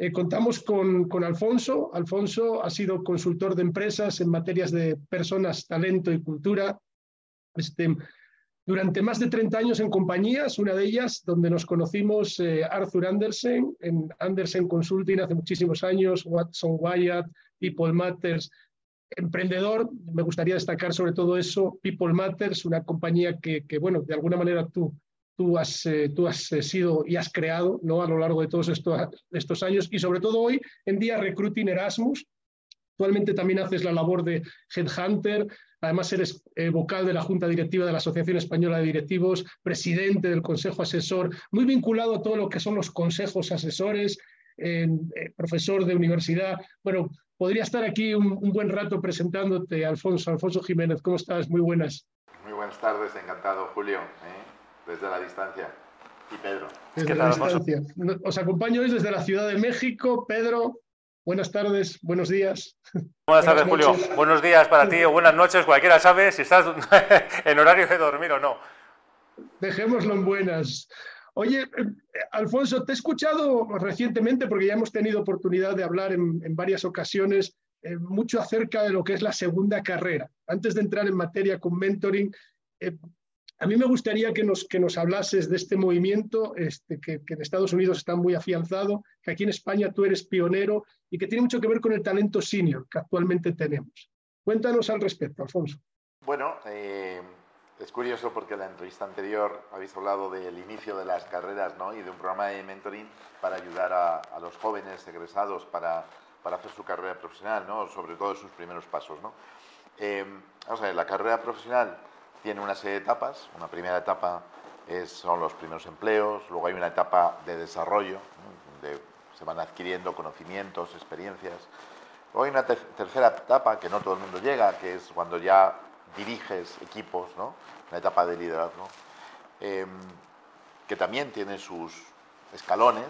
Eh, contamos con, con, Alfonso. Alfonso ha sido consultor de empresas en materias de personas, talento y cultura. Este, durante más de 30 años en compañías, una de ellas donde nos conocimos eh, Arthur Andersen, en Andersen Consulting hace muchísimos años, Watson Wyatt, People Matters, emprendedor, me gustaría destacar sobre todo eso, People Matters, una compañía que, que bueno, de alguna manera tú, tú has, eh, tú has eh, sido y has creado ¿no? a lo largo de todos estos, estos años y sobre todo hoy en día Recruiting Erasmus. Actualmente también haces la labor de Headhunter, Además, eres eh, vocal de la Junta Directiva de la Asociación Española de Directivos, presidente del Consejo Asesor, muy vinculado a todo lo que son los consejos asesores, profesor de universidad. Bueno, podría estar aquí un, buen rato presentándote, Alfonso. Alfonso Jiménez, ¿cómo estás? Muy buenas. Muy buenas tardes, encantado, Julio. Desde la distancia. Y Pedro. Desde la distancia. Os acompaño hoy desde la Ciudad de México. Pedro, Buenas tardes, buenos días. Buenas tardes, Julio. Buenos días para ti o buenas noches, cualquiera sabe si estás en horario de dormir o no. Dejémoslo en buenas. Oye, eh, Alfonso, te he escuchado recientemente, porque ya hemos tenido oportunidad de hablar en, varias ocasiones, eh, mucho acerca de lo que es la segunda carrera. Antes de entrar en materia con mentoring, eh, a mí me gustaría que nos, que nos hablases de este movimiento este, que, en Estados Unidos está muy afianzado, que aquí en España tú eres pionero y que tiene mucho que ver con el talento senior que actualmente tenemos. Cuéntanos al respecto, Alfonso. Bueno, eh, es curioso porque en la entrevista anterior habéis hablado del inicio de las carreras ¿no? y de un programa de mentoring para ayudar a, los jóvenes egresados para, para, hacer su carrera profesional, ¿no? sobre todo sus primeros pasos. ¿no? Eh, vamos a ver, la carrera profesional tiene una serie de etapas. Una primera etapa es, son los primeros empleos, luego hay una etapa de desarrollo, donde se van adquiriendo conocimientos, experiencias. Luego hay una tercera etapa que no todo el mundo llega, que es cuando ya diriges equipos, ¿no? una etapa de liderazgo, em, que también tiene sus escalones.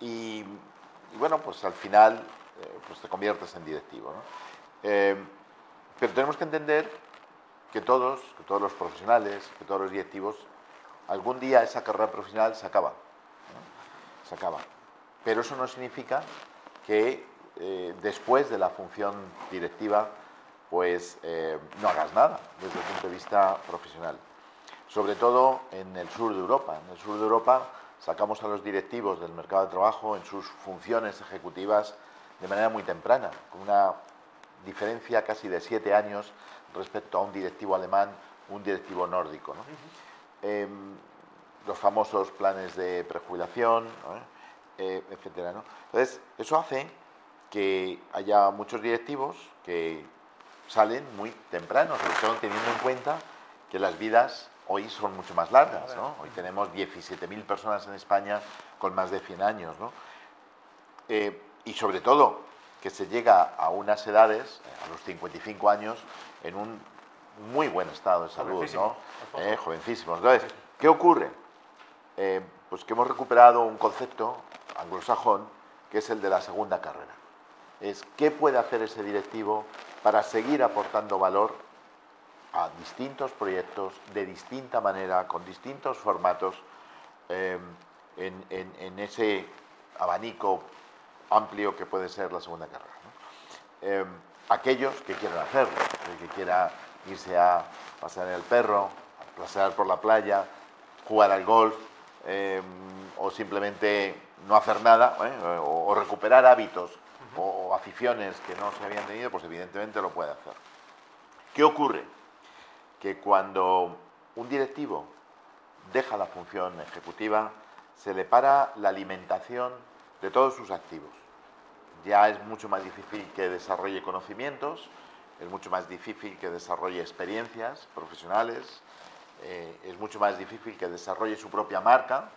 Y, bueno, pues al final eh, pues te conviertes en directivo. Em, pero tenemos que entender que todos, que todos los profesionales, que todos los directivos, algún día esa carrera profesional se acaba. Se acaba. Pero eso no significa que eh, después de la función directiva pues eh, no hagas nada desde el punto de vista profesional. Sobre todo en el sur de Europa. En el sur de Europa sacamos a los directivos del mercado de trabajo en sus funciones ejecutivas de manera muy temprana, con una diferencia casi de siete años respecto a un directivo alemán, un directivo nórdico. Em, los famosos planes de prejubilación, eh, etc. Entonces, eso hace que haya muchos directivos que salen muy temprano, sobre todo teniendo en cuenta que las vidas hoy son mucho más largas. Hoy tenemos 17.000 personas en España con más de 100 años. Eh, y sobre todo que se llega a unas edades, a los 55 años, en un muy buen estado de salud, ¿no? Eh, jovencísimos. Entonces, ¿qué ocurre? Eh, pues que hemos recuperado un concepto anglosajón que es el de la segunda carrera. Es qué puede hacer ese directivo para seguir aportando valor a distintos proyectos de distinta manera, con distintos formatos, eh, en, ese abanico amplio que puede ser la segunda carrera aquellos que quieran hacerlo, el que quiera irse a pasear el perro, a pasear por la playa, jugar al golf em, o simplemente no hacer nada ¿eh? o, recuperar hábitos o, aficiones que no se habían tenido, pues evidentemente lo puede hacer. ¿Qué ocurre? Que cuando un directivo deja la función ejecutiva, se le para la alimentación de todos sus activos ya es mucho más difícil que desarrolle conocimientos, es mucho más difícil que desarrolle experiencias profesionales, eh, es mucho más difícil que desarrolle su propia marca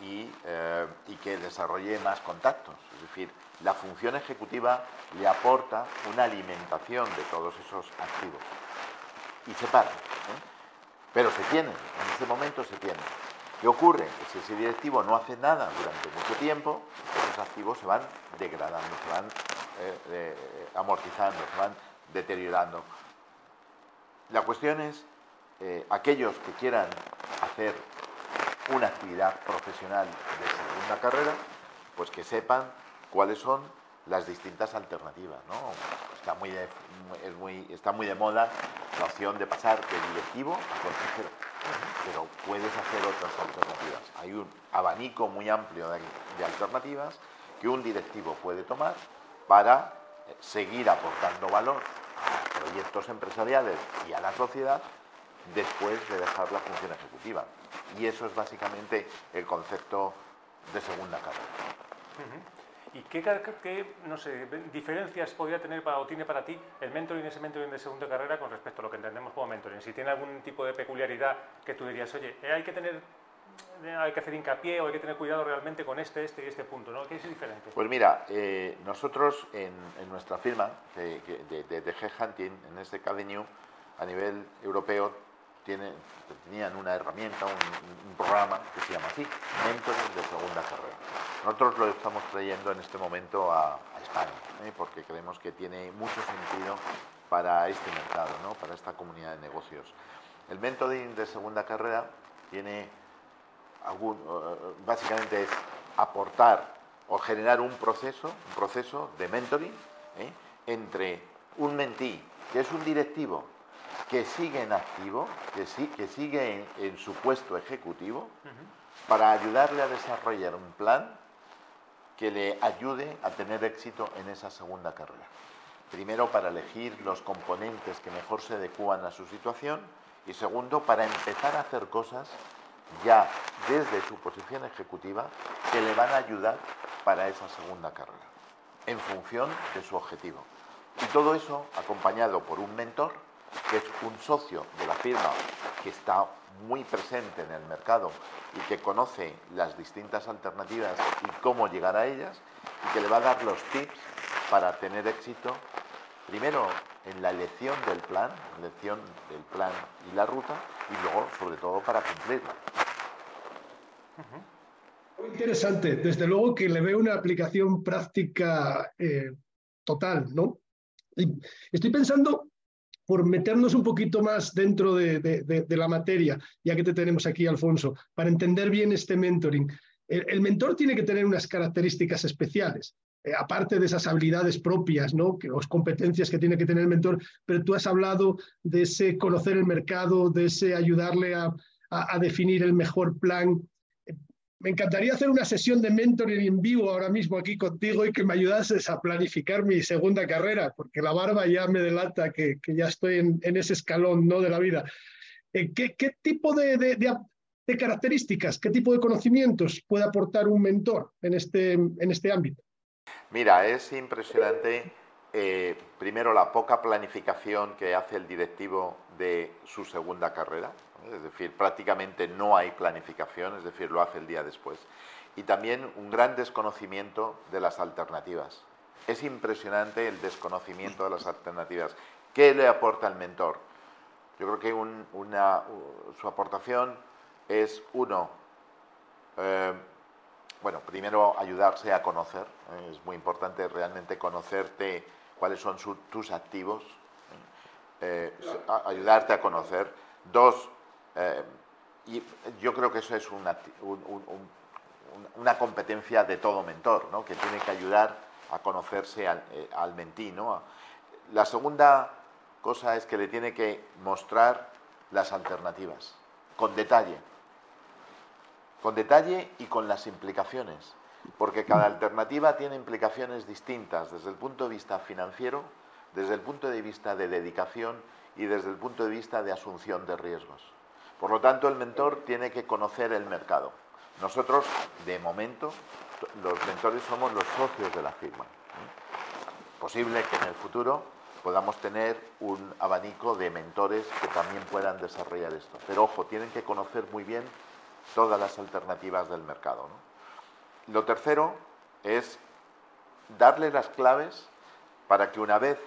y, eh, y, que desarrolle más contactos. Es decir, la función ejecutiva le aporta una alimentación de todos esos activos. Y se para. ¿eh? Pero se tienen, en este momento se tienen. ¿Qué ocurre? Que si ese directivo no hace nada durante mucho tiempo, esos activos se van degradando, se van eh, eh, amortizando, se van deteriorando. La cuestión es, eh, aquellos que quieran hacer una actividad profesional de segunda carrera, pues que sepan cuáles son las distintas alternativas. Está, muy de, muy, está muy de moda la opción de pasar de directivo a consejero, pero puedes hacer otras alternativas. Hay un abanico muy amplio de, alternativas que un directivo puede tomar para seguir aportando valor a proyectos empresariales y a la sociedad después de dejar la función ejecutiva. Y eso es básicamente el concepto de segunda carrera. ¿Y qué, no sé, diferencias podría tener o tiene para ti el mentoring, ese mentoring de segunda carrera con respecto a lo que entendemos como mentoring? Si tiene algún tipo de peculiaridad que tú dirías, oye, eh, hay que tener eh, hay que hacer hincapié o hay que tener cuidado realmente con este, este y este punto, ¿no? ¿Qué es diferente? Pues mira, eh, nosotros en, nuestra firma de, de, de, Headhunting, en este Cadenew, a nivel europeo, tenían una herramienta, un, programa que se llama así, Mentoring de Segunda Carrera. Nosotros lo estamos trayendo en este momento a, España, ¿eh? porque creemos que tiene mucho sentido para este mercado, ¿no? para esta comunidad de negocios. El mentoring de segunda carrera tiene algún, eh, básicamente es aportar o generar un proceso, un proceso de mentoring ¿eh? entre un mentí, que es un directivo que sigue en activo, que, sí, que sigue en, su puesto ejecutivo, para ayudarle a desarrollar un plan que le ayude a tener éxito en esa segunda carrera. Primero, para elegir los componentes que mejor se adecúan a su situación y segundo, para empezar a hacer cosas ya desde su posición ejecutiva que le van a ayudar para esa segunda carrera, en función de su objetivo. Y todo eso acompañado por un mentor que es un socio de la firma que está muy presente en el mercado y que conoce las distintas alternativas y cómo llegar a ellas y que le va a dar los tips para tener éxito, primero en la elección del plan, elección del plan y la ruta, y luego, sobre todo, para cumplirla. Muy interesante. Desde luego que le veo una aplicación práctica eh, total, ¿no? estoy pensando por meternos un poquito más dentro de, la materia, ya que te tenemos aquí, Alfonso, para entender bien este mentoring. El, mentor tiene que tener unas características especiales, eh, aparte de esas habilidades propias, ¿no? que, las competencias que tiene que tener el mentor, pero tú has hablado de ese conocer el mercado, de ese ayudarle a definir el mejor plan me encantaría hacer una sesión de mentoring en vivo ahora mismo aquí contigo y que me ayudases a planificar mi segunda carrera, porque la barba ya me delata que, ya estoy en, ese escalón ¿no? de la vida. Eh, ¿qué, tipo de, características, qué tipo de conocimientos puede aportar un mentor en este, en este ámbito? Mira, es impresionante, eh, primero, la poca planificación que hace el directivo de su segunda carrera es decir, prácticamente no hay planificación, es decir, lo hace el día después. Y también un gran desconocimiento de las alternativas. Es impresionante el desconocimiento de las alternativas. ¿Qué le aporta el mentor? Yo creo que una, su aportación es, uno, eh, bueno, primero ayudarse a conocer. ¿eh? es muy importante realmente conocerte cuáles son tus activos, ¿eh? ayudarte a conocer. Dos, eh, y yo creo que eso es una, competencia de todo mentor, ¿no? que tiene que ayudar a conocerse al, eh, mentí. La segunda cosa es que le tiene que mostrar las alternativas, con detalle. Con detalle y con las implicaciones, porque cada alternativa tiene implicaciones distintas desde el punto de vista financiero, desde el punto de vista de dedicación y desde el punto de vista de asunción de riesgos. Por lo tanto, el mentor tiene que conocer el mercado. Nosotros, de momento, los mentores somos los socios de la firma. Posible que en el futuro podamos tener un abanico de mentores que también puedan desarrollar esto. Pero ojo, tienen que conocer muy bien todas las alternativas del mercado. Lo tercero es darle las claves para que una vez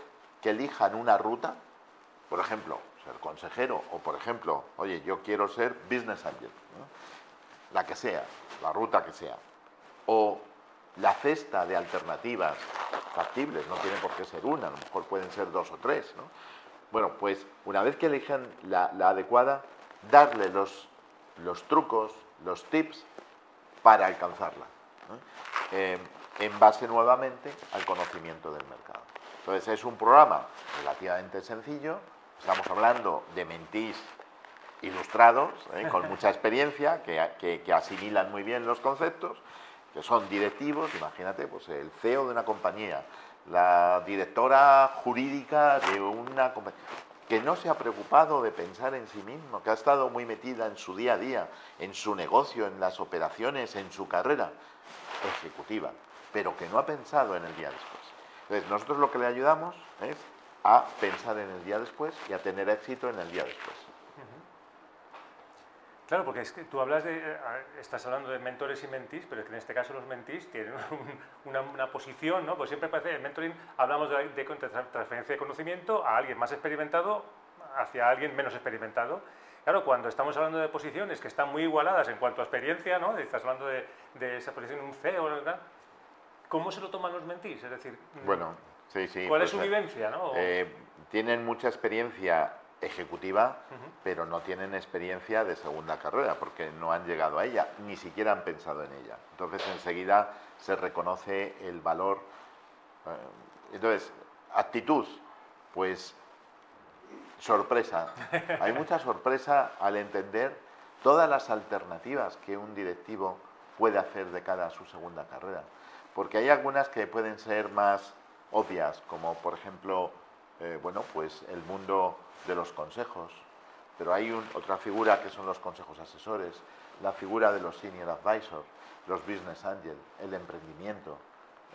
que elijan una ruta, por ejemplo, ser consejero o, por ejemplo, oye, yo quiero ser business angel, la que sea, la ruta que sea, o la cesta de alternativas factibles, no tiene por qué ser una, a lo mejor pueden ser dos o tres. ¿no? Bueno, pues una vez que elijan la, adecuada, darle los, los trucos, los tips para alcanzarla. eh, en base nuevamente al conocimiento del mercado. Entonces es un programa relativamente sencillo, estamos hablando de mentís ilustrados, ¿eh? con mucha experiencia, que, que, asimilan muy bien los conceptos, que son directivos, imagínate, pues el CEO de una compañía, la directora jurídica de una compañía, que no se ha preocupado de pensar en sí mismo, que ha estado muy metida en su día a día, en su negocio, en las operaciones, en su carrera ejecutiva, pero que no ha pensado en el día después. Entonces, nosotros lo que le ayudamos es a pensar en el día después y a tener éxito en el día después. Claro, porque es que tú hablas de, eh, estás hablando de mentores y mentís, pero es que en este caso los mentís tienen una, posición, ¿no? Pues siempre parece, en mentoring hablamos de, de, transferencia de conocimiento a alguien más experimentado hacia alguien menos experimentado. Claro, cuando estamos hablando de posiciones que están muy igualadas en cuanto a experiencia, ¿no? Estás hablando de, esa posición en un CEO, ¿verdad? ¿Cómo se lo toman los mentís? Es decir, bueno, sí, sí. ¿cuál es pues, su vivencia, no? Eh, tienen mucha experiencia ejecutiva, pero no tienen experiencia de segunda carrera porque no han llegado a ella, ni siquiera han pensado en ella. Entonces enseguida se reconoce el valor. Eh, entonces, actitud, pues sorpresa. Hay mucha sorpresa al entender todas las alternativas que un directivo puede hacer de cara a su segunda carrera. Porque hay algunas que pueden ser más obvias, como por ejemplo, eh, bueno, pues el mundo de los consejos, pero hay otra figura que son los consejos asesores, la figura de los senior advisors, los business angels, el emprendimiento,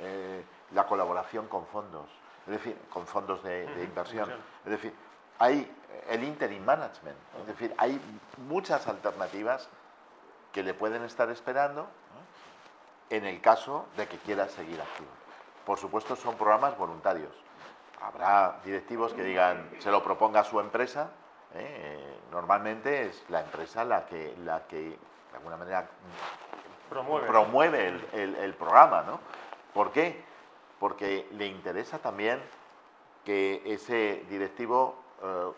eh, la colaboración con fondos, es decir, con fondos de, inversión. Es decir, hay el interim management, es decir, hay muchas alternativas que le pueden estar esperando en el caso de que quiera seguir activo. Por supuesto, son programas voluntarios habrá directivos que digan, se lo proponga a su empresa, ¿eh? normalmente es la empresa la que, la que de alguna manera promueve, el, programa. ¿no? ¿Por qué? Porque le interesa también que ese directivo, eh,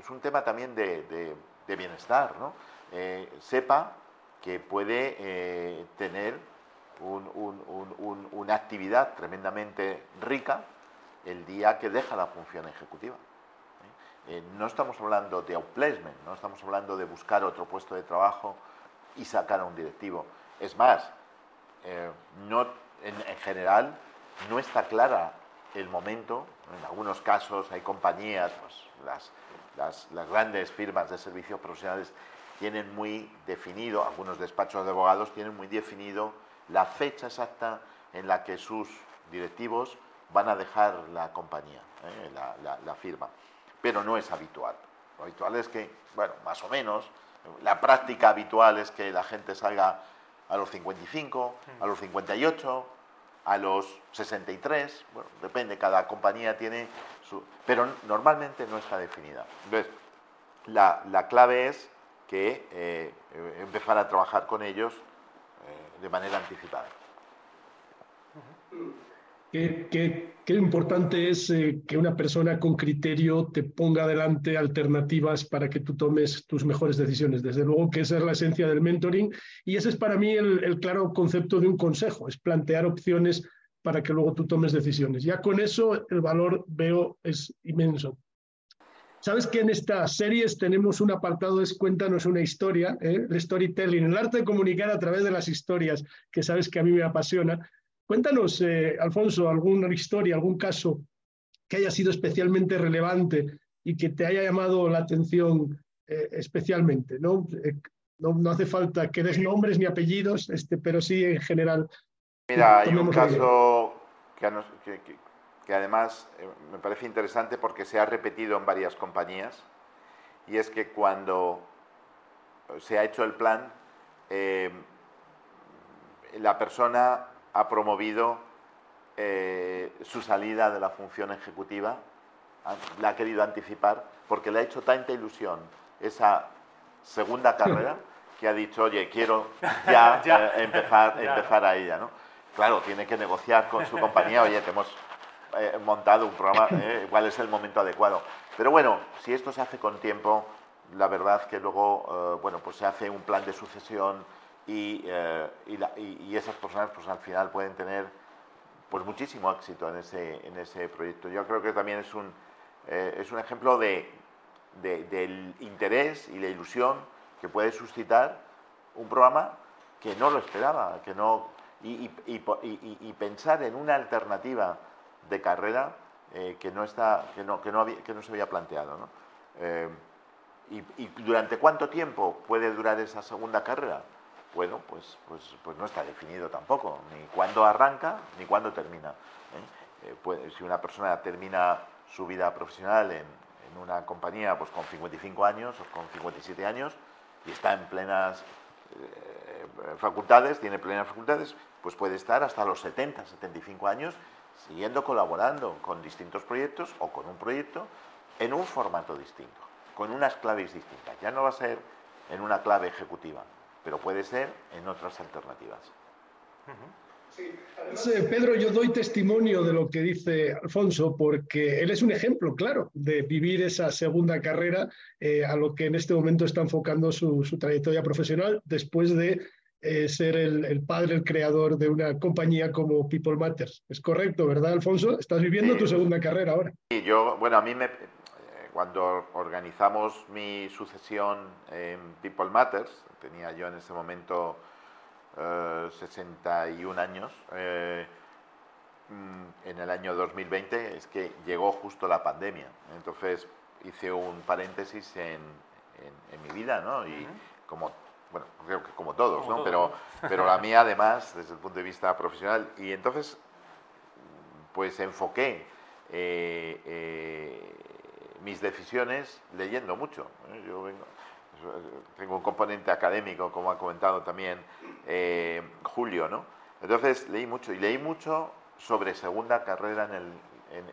es un tema también de, bienestar, ¿no? Eh, sepa que puede tener una actividad tremendamente rica el día que deja la función ejecutiva. ¿eh? Eh, no estamos hablando de outplacement, no estamos hablando de buscar otro puesto de trabajo y sacar a un directivo. Es más, eh, no, en, general no está clara el momento. En algunos casos hay compañías, pues, las, grandes firmas de servicios profesionales tienen muy definido, algunos despachos de abogados tienen muy definido la fecha exacta en la que sus directivos van a dejar la compañía, ¿eh? la, firma. Pero no es habitual. Lo habitual es que, bueno, más o menos, la práctica habitual es que la gente salga a los 55, a los 58, a los 63, bueno, depende, cada compañía tiene su... Pero normalmente no está definida. Entonces, la, clave es que eh, empezar a trabajar con ellos eh, de manera anticipada. Qué, importante es eh, que una persona con criterio te ponga adelante alternativas para que tú tomes tus mejores decisiones. Desde luego que esa es la esencia del mentoring y ese es para mí el, claro concepto de un consejo, es plantear opciones para que luego tú tomes decisiones. Ya con eso el valor veo es inmenso. Sabes que en estas series tenemos un apartado es cuéntanos una historia, ¿eh? el storytelling, el arte de comunicar a través de las historias, que sabes que a mí me apasiona. Cuéntanos, eh, Alfonso, alguna historia, algún caso que haya sido especialmente relevante y que te haya llamado la atención eh, especialmente. ¿no? Eh, ¿no? ¿no? hace falta que des nombres ni apellidos, este, pero sí en general. Mira, hay un caso que, que, además me parece interesante porque se ha repetido en varias compañías y es que cuando se ha hecho el plan, la persona ha promovido eh, su salida de la función ejecutiva, la ha querido anticipar, porque le ha hecho tanta ilusión esa segunda carrera que ha dicho, oye, quiero ya, eh, empezar, empezar a ella. ¿no? Claro, tiene que negociar con su compañía, oye, te hemos eh, montado un programa, cuál es el momento adecuado. Pero bueno, si esto se hace con tiempo, la verdad que luego, bueno, pues se hace un plan de sucesión, y, y, esas personas pues al final pueden tener pues muchísimo éxito en ese, en ese proyecto. Yo creo que también es un, es un ejemplo de, del interés y la ilusión que puede suscitar un programa que no lo esperaba, que no, y, pensar en una alternativa de carrera eh, que, no está, que, no, que, no que no se había planteado. Eh, y, durante cuánto tiempo puede durar esa segunda carrera? Bueno, pues, pues, pues no está definido tampoco, ni cuándo arranca ni cuándo termina. ¿eh? si una persona termina su vida profesional en, en una compañía pues, con 55 años o con 57 años y está en plenas facultades, tiene plenas facultades, pues puede estar hasta los 70, 75 años siguiendo colaborando con distintos proyectos o con un proyecto en un formato distinto, con unas claves distintas. Ya no va a ser en una clave ejecutiva, pero puede ser en otras alternativas. Sí. Pedro, yo doy testimonio de lo que dice Alfonso porque él es un ejemplo, claro, de vivir esa segunda carrera eh, a lo que en este momento está enfocando su, trayectoria profesional después de eh, ser el, padre, el creador de una compañía como People Matters. Es correcto, ¿verdad, Alfonso? Estás viviendo tu segunda carrera ahora. Sí, yo, bueno, a mí me, eh, cuando organizamos mi sucesión en People Matters, tenía yo en ese momento 61 eh, años, eh, mm, en el año 2020, es que llegó justo la pandemia. Entonces hice un paréntesis en, en, mi vida, ¿no? Y como, bueno, creo que como todos, ¿no? pero, pero la mía además, desde el punto de vista profesional. Y entonces, pues enfoqué eh, mis decisiones leyendo mucho. Yo vengo, tengo un componente académico, como ha comentado también eh, Julio, ¿no? Entonces leí mucho, y leí mucho sobre segunda carrera en el,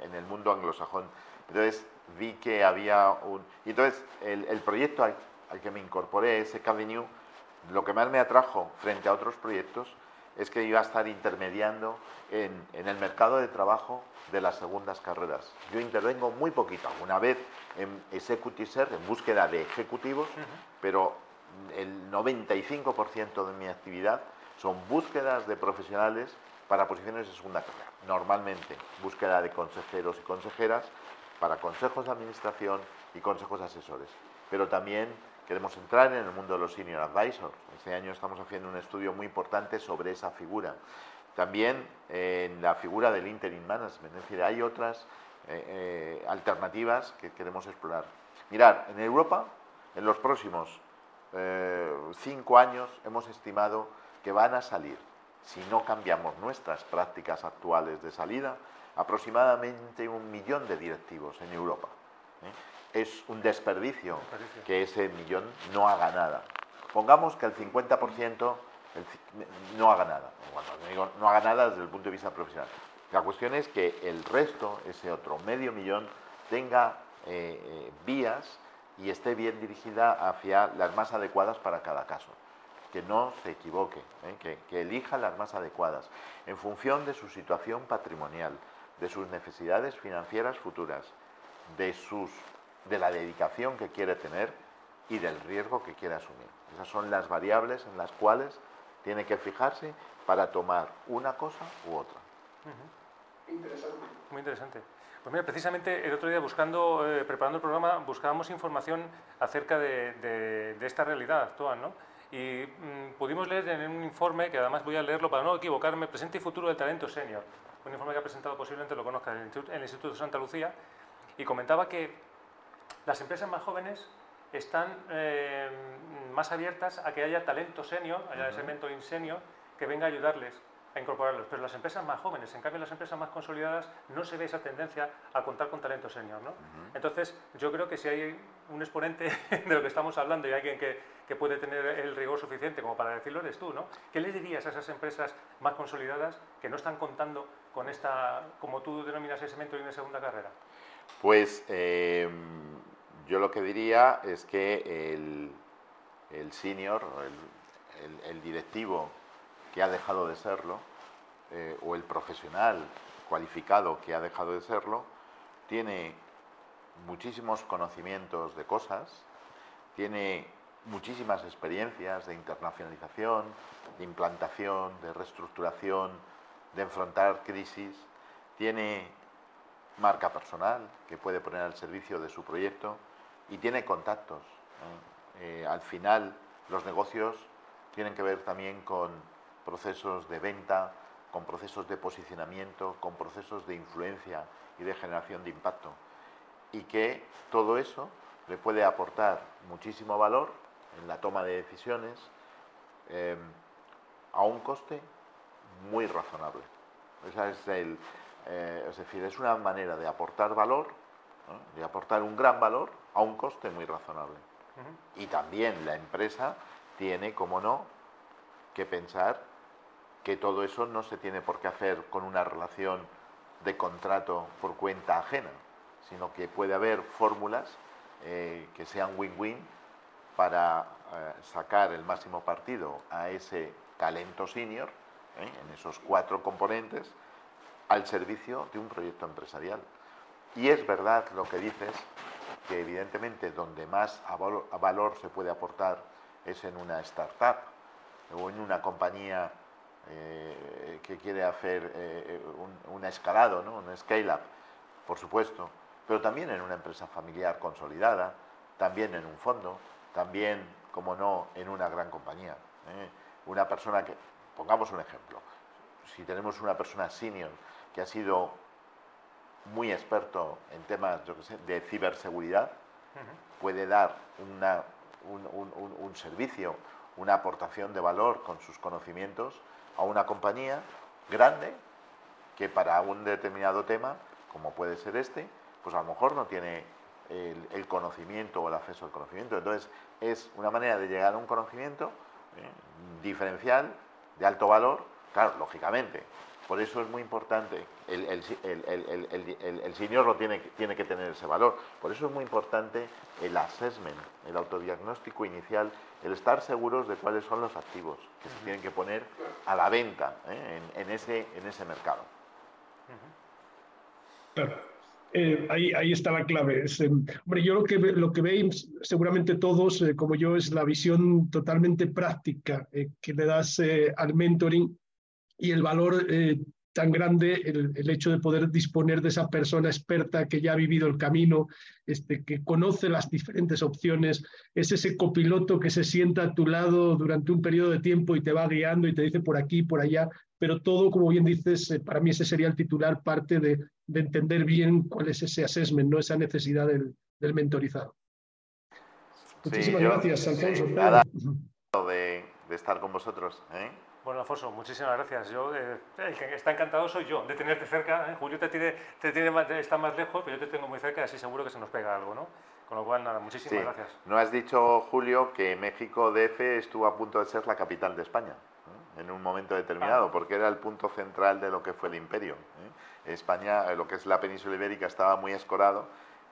en, el mundo anglosajón. Entonces vi que había un... Y entonces el, el proyecto al, que me incorporé, ese Avenue, lo que más me atrajo frente a otros proyectos es que iba a estar intermediando en, en, el mercado de trabajo de las segundas carreras. Yo intervengo muy poquito, una vez en Executive Search, en búsqueda de ejecutivos, pero el 95% de mi actividad son búsquedas de profesionales para posiciones de segunda carrera. Normalmente búsqueda de consejeros y consejeras para consejos de administración y consejos asesores. Pero también queremos entrar en el mundo de los senior advisors. Este año estamos haciendo un estudio muy importante sobre esa figura. También en la figura del interim management, es decir, hay otras eh, eh, alternativas que queremos explorar. Mirar, en Europa, en los próximos eh, cinco años hemos estimado que van a salir, si no cambiamos nuestras prácticas actuales de salida, aproximadamente un millón de directivos en Europa. Es un desperdicio que ese millón no haga nada. Pongamos que el 50% no haga nada. Bueno, no haga nada desde el punto de vista profesional. La cuestión es que el resto, ese otro medio millón, tenga eh, eh, vías y esté bien dirigida hacia las más adecuadas para cada caso. Que no se equivoque, ¿eh? que, que elija las más adecuadas en función de su situación patrimonial, de sus necesidades financieras futuras, de, sus, de la dedicación que quiere tener y del riesgo que quiere asumir. Esas son las variables en las cuales tiene que fijarse para tomar una cosa u otra. Interesante. Muy interesante. Pues mira, precisamente el otro día buscando, eh, preparando el programa, buscábamos información acerca de, esta realidad actual, ¿no? Y mm, pudimos leer en un informe, que además voy a leerlo para no equivocarme, Presente y Futuro del Talento Senior, un informe que ha presentado posiblemente lo conozca el Instituto, de Santa Lucía, y comentaba que las empresas más jóvenes están eh, más abiertas a que haya talento senior, haya ese mentoring senior, que venga a ayudarles a incorporarlos. Pero las empresas más jóvenes, en cambio las empresas más consolidadas, no se ve esa tendencia a contar con talento senior. ¿no? Entonces, yo creo que si hay un exponente de lo que estamos hablando y alguien que, que, puede tener el rigor suficiente como para decirlo, eres tú. ¿no? ¿Qué le dirías a esas empresas más consolidadas que no están contando con esta, como tú denominas ese mentoring de segunda carrera? Pues eh, yo lo que diría es que el, senior, el, el, directivo que ha dejado de serlo, eh, o el profesional cualificado que ha dejado de serlo, tiene muchísimos conocimientos de cosas, tiene muchísimas experiencias de internacionalización, de implantación, de reestructuración, de enfrentar crisis, tiene marca personal que puede poner al servicio de su proyecto y tiene contactos. Eh, al final, los negocios tienen que ver también con procesos de venta, con procesos de posicionamiento, con procesos de influencia y de generación de impacto. Y que todo eso le puede aportar muchísimo valor en la toma de decisiones eh, a un coste muy razonable. es, el, eh, es decir, es una manera de aportar valor, de aportar un gran valor a un coste muy razonable. Y también la empresa tiene, como no, que pensar que todo eso no se tiene por qué hacer con una relación de contrato por cuenta ajena, sino que puede haber fórmulas eh, que sean win-win para eh, sacar el máximo partido a ese talento senior, ¿eh? en esos cuatro componentes, al servicio de un proyecto empresarial. Y es verdad lo que dices, que evidentemente donde más valor se puede aportar es en una startup o en una compañía eh, que quiere hacer eh, un, escalado, un scale-up, por supuesto, pero también en una empresa familiar consolidada, también en un fondo, también, como no, en una gran compañía. ¿eh? Una persona que, pongamos un ejemplo, si tenemos una persona senior que ha sido muy experto en temas de ciberseguridad, puede dar un, servicio, una aportación de valor con sus conocimientos a una compañía grande que para un determinado tema, como puede ser este, pues a lo mejor no tiene el, conocimiento o el acceso al conocimiento. Entonces es una manera de llegar a un conocimiento ¿eh? diferencial, de alto valor, claro, lógicamente, por eso es muy importante, el, el, senior lo tiene, tiene, que tener ese valor. Por eso es muy importante el assessment, el autodiagnóstico inicial, el estar seguros de cuáles son los activos que se tienen que poner a la venta ¿eh? en, ese, en ese mercado. Claro. Eh, ahí, ahí, está la clave. Eh, hombre, yo lo que, lo que veis seguramente todos, como yo, es la visión totalmente práctica que le das al mentoring y el valor eh, tan grande, el, hecho de poder disponer de esa persona experta que ya ha vivido el camino, este, que conoce las diferentes opciones, es ese copiloto que se sienta a tu lado durante un periodo de tiempo y te va guiando y te dice por aquí, por allá, pero todo, como bien dices, eh, para mí ese sería el titular, parte de, entender bien cuál es ese assessment, no esa necesidad del, mentorizado. Muchísimas gracias, Alfonso. de, de estar con vosotros. ¿eh? Bueno, Alfonso, muchísimas gracias. Yo, eh, el que está encantado soy yo de tenerte cerca. ¿eh? Julio te tiene, te tiene más, está más lejos, pero yo te tengo muy cerca y así seguro que se nos pega algo, ¿no? Con lo cual, nada, muchísimas gracias. No has dicho, Julio, que México DF estuvo a punto de ser la capital de España en un momento determinado, ah. porque era el punto central de lo que fue el imperio. ¿eh? España, lo que es la península ibérica, estaba muy escorado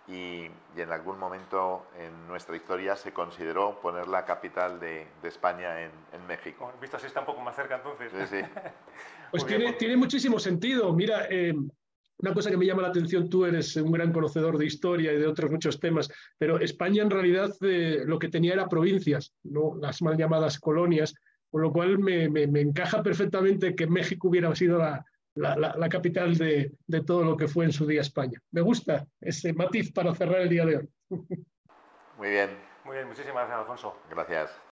y, en algún momento en nuestra historia se consideró poner la capital de, España en, México. visto así está un poco más cerca entonces. Sí, sí. pues tiene, tiene, muchísimo sentido. Mira, eh, una cosa que me llama la atención, tú eres un gran conocedor de historia y de otros muchos temas, pero España en realidad eh, lo que tenía era provincias, ¿no? las mal llamadas colonias, con lo cual me, me, me encaja perfectamente que México hubiera sido la, la, capital de, todo lo que fue en su día España. Me gusta ese matiz para cerrar el día de hoy. Muy bien. Muy bien, muchísimas gracias, Alfonso. Gracias.